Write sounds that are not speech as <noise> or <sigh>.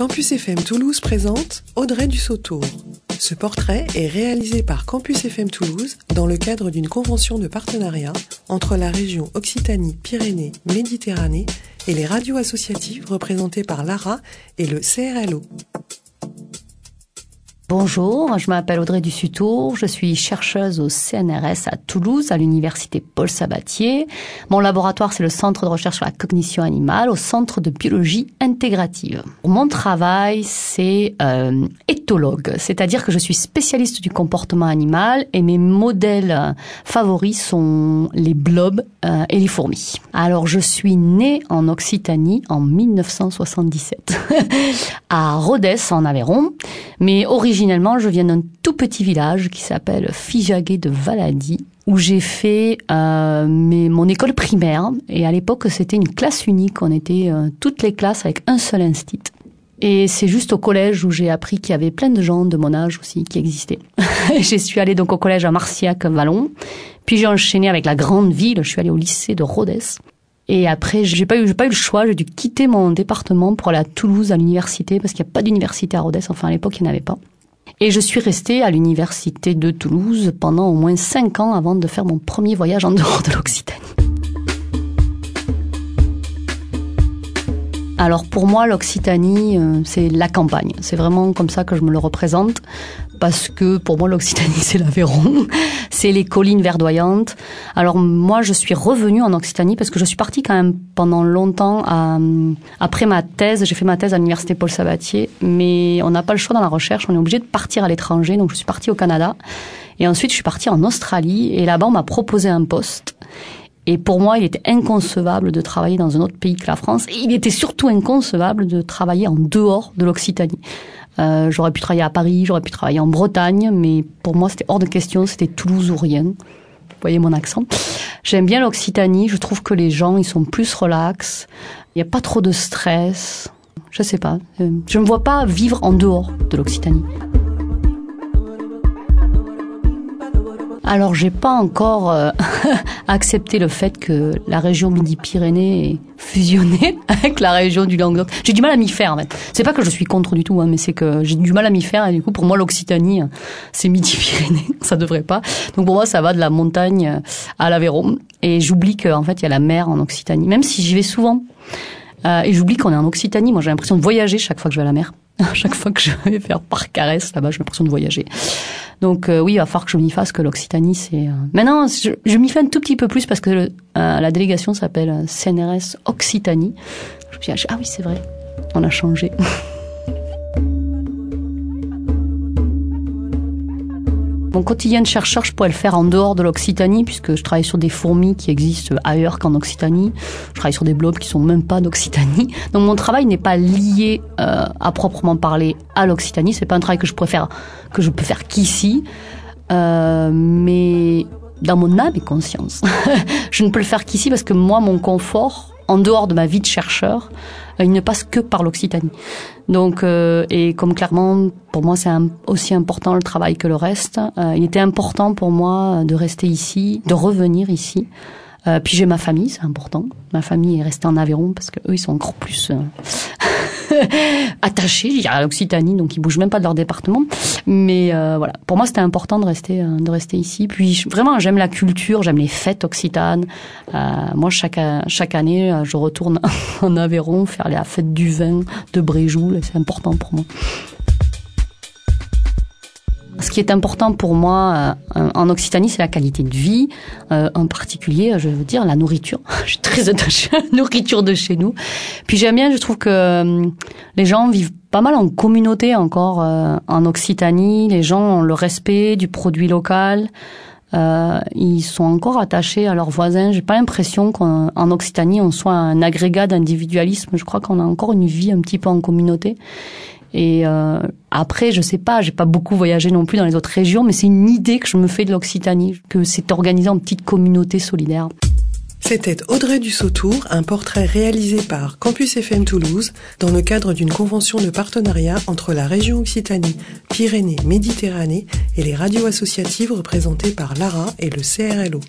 Campus FM Toulouse présente Audrey Dussautour. Ce portrait est réalisé par Campus FM Toulouse dans le cadre d'une convention de partenariat entre la région Occitanie-Pyrénées-Méditerranée et les radios associatives représentées par l'ARA et le CRLO. Bonjour, je m'appelle Audrey Dussutour, je suis chercheuse au CNRS à Toulouse, à l'université Paul Sabatier. Mon laboratoire, c'est le Centre de recherche sur la cognition animale au Centre de biologie intégrative. Mon travail, c'est euh, éthologue, c'est-à-dire que je suis spécialiste du comportement animal et mes modèles favoris sont les blobs euh, et les fourmis. Alors, je suis née en Occitanie en 1977, <laughs> à Rhodes en Aveyron, mais originairement Originellement, je viens d'un tout petit village qui s'appelle Fijaguet de Valadi, où j'ai fait euh, mon école primaire. Et à l'époque, c'était une classe unique. On était euh, toutes les classes avec un seul instit. Et c'est juste au collège où j'ai appris qu'il y avait plein de gens de mon âge aussi qui existaient. <laughs> je suis allée donc au collège à Marciac-Vallon. Puis j'ai enchaîné avec la grande ville. Je suis allée au lycée de Rhodes. Et après, j'ai pas eu, pas eu le choix. J'ai dû quitter mon département pour aller à Toulouse à l'université parce qu'il n'y a pas d'université à Rhodes. Enfin, à l'époque, il n'y en avait pas. Et je suis restée à l'université de Toulouse pendant au moins cinq ans avant de faire mon premier voyage en dehors de l'Occitanie. Alors pour moi, l'Occitanie, euh, c'est la campagne. C'est vraiment comme ça que je me le représente parce que pour moi l'Occitanie <laughs> c'est l'Aveyron, c'est les collines verdoyantes. Alors moi je suis revenue en Occitanie parce que je suis partie quand même pendant longtemps à, après ma thèse, j'ai fait ma thèse à l'université Paul Sabatier, mais on n'a pas le choix dans la recherche, on est obligé de partir à l'étranger, donc je suis partie au Canada et ensuite je suis partie en Australie et là-bas on m'a proposé un poste. Et pour moi, il était inconcevable de travailler dans un autre pays que la France. Et il était surtout inconcevable de travailler en dehors de l'Occitanie. Euh, j'aurais pu travailler à Paris, j'aurais pu travailler en Bretagne, mais pour moi, c'était hors de question, c'était Toulouse ou rien. Vous voyez mon accent. J'aime bien l'Occitanie, je trouve que les gens, ils sont plus relax, il n'y a pas trop de stress. Je sais pas, euh, je ne me vois pas vivre en dehors de l'Occitanie. Alors j'ai pas encore euh, <laughs> accepté le fait que la région Midi-Pyrénées est fusionnée <laughs> avec la région du Languedoc. J'ai du mal à m'y faire en fait. C'est pas que je suis contre du tout, hein, mais c'est que j'ai du mal à m'y faire et du coup pour moi l'Occitanie c'est Midi-Pyrénées, <laughs> ça devrait pas. Donc pour moi ça va de la montagne à l'Aveyron et j'oublie qu'en fait il y a la mer en Occitanie, même si j'y vais souvent. Euh, et j'oublie qu'on est en Occitanie. Moi j'ai l'impression de voyager chaque fois que je vais à la mer. <laughs> chaque fois que je vais faire par caresse là-bas, j'ai l'impression de voyager. Donc euh, oui, il va falloir que je m'y fasse que l'Occitanie, c'est... Euh, Maintenant, je, je m'y fais un tout petit peu plus parce que euh, la délégation s'appelle CNRS Occitanie. Je me suis dit, ah oui, c'est vrai, on a changé. <laughs> Mon quotidien de chercheur, je pourrais le faire en dehors de l'Occitanie, puisque je travaille sur des fourmis qui existent ailleurs qu'en Occitanie. Je travaille sur des blobs qui sont même pas d'Occitanie. Donc mon travail n'est pas lié euh, à proprement parler à l'Occitanie. C'est pas un travail que je préfère, que je peux faire qu'ici. Euh, mais dans mon âme et conscience, <laughs> je ne peux le faire qu'ici parce que moi, mon confort, en dehors de ma vie de chercheur, euh, il ne passe que par l'Occitanie. Donc, euh, et comme clairement, pour moi, c'est aussi important le travail que le reste. Euh, il était important pour moi de rester ici, de revenir ici. puis j'ai ma famille, c'est important. Ma famille est restée en Aveyron parce que eux, ils sont encore plus <laughs> attachés à l'Occitanie, donc ils bougent même pas de leur département. Mais euh, voilà, pour moi c'était important de rester euh, de rester ici. Puis vraiment j'aime la culture, j'aime les fêtes occitanes. Euh, moi chaque chaque année je retourne <laughs> en Aveyron faire la fête du vin de Bréjoul, c'est important pour moi. Ce qui est important pour moi euh, en Occitanie, c'est la qualité de vie, euh, en particulier, je veux dire, la nourriture. <laughs> je suis très attachée à la nourriture de chez nous. Puis j'aime bien, je trouve que euh, les gens vivent pas mal en communauté encore en Occitanie. Les gens ont le respect du produit local. ils sont encore attachés à leurs voisins. J'ai pas l'impression qu'en Occitanie on soit un agrégat d'individualisme. Je crois qu'on a encore une vie un petit peu en communauté. Et euh, après, je sais pas, j'ai pas beaucoup voyagé non plus dans les autres régions, mais c'est une idée que je me fais de l'Occitanie, que c'est organisé en petite communauté solidaire. C'était Audrey Dussautour, un portrait réalisé par Campus FM Toulouse dans le cadre d'une convention de partenariat entre la région Occitanie, Pyrénées, Méditerranée et les radios associatives représentées par l'ARA et le CRLO.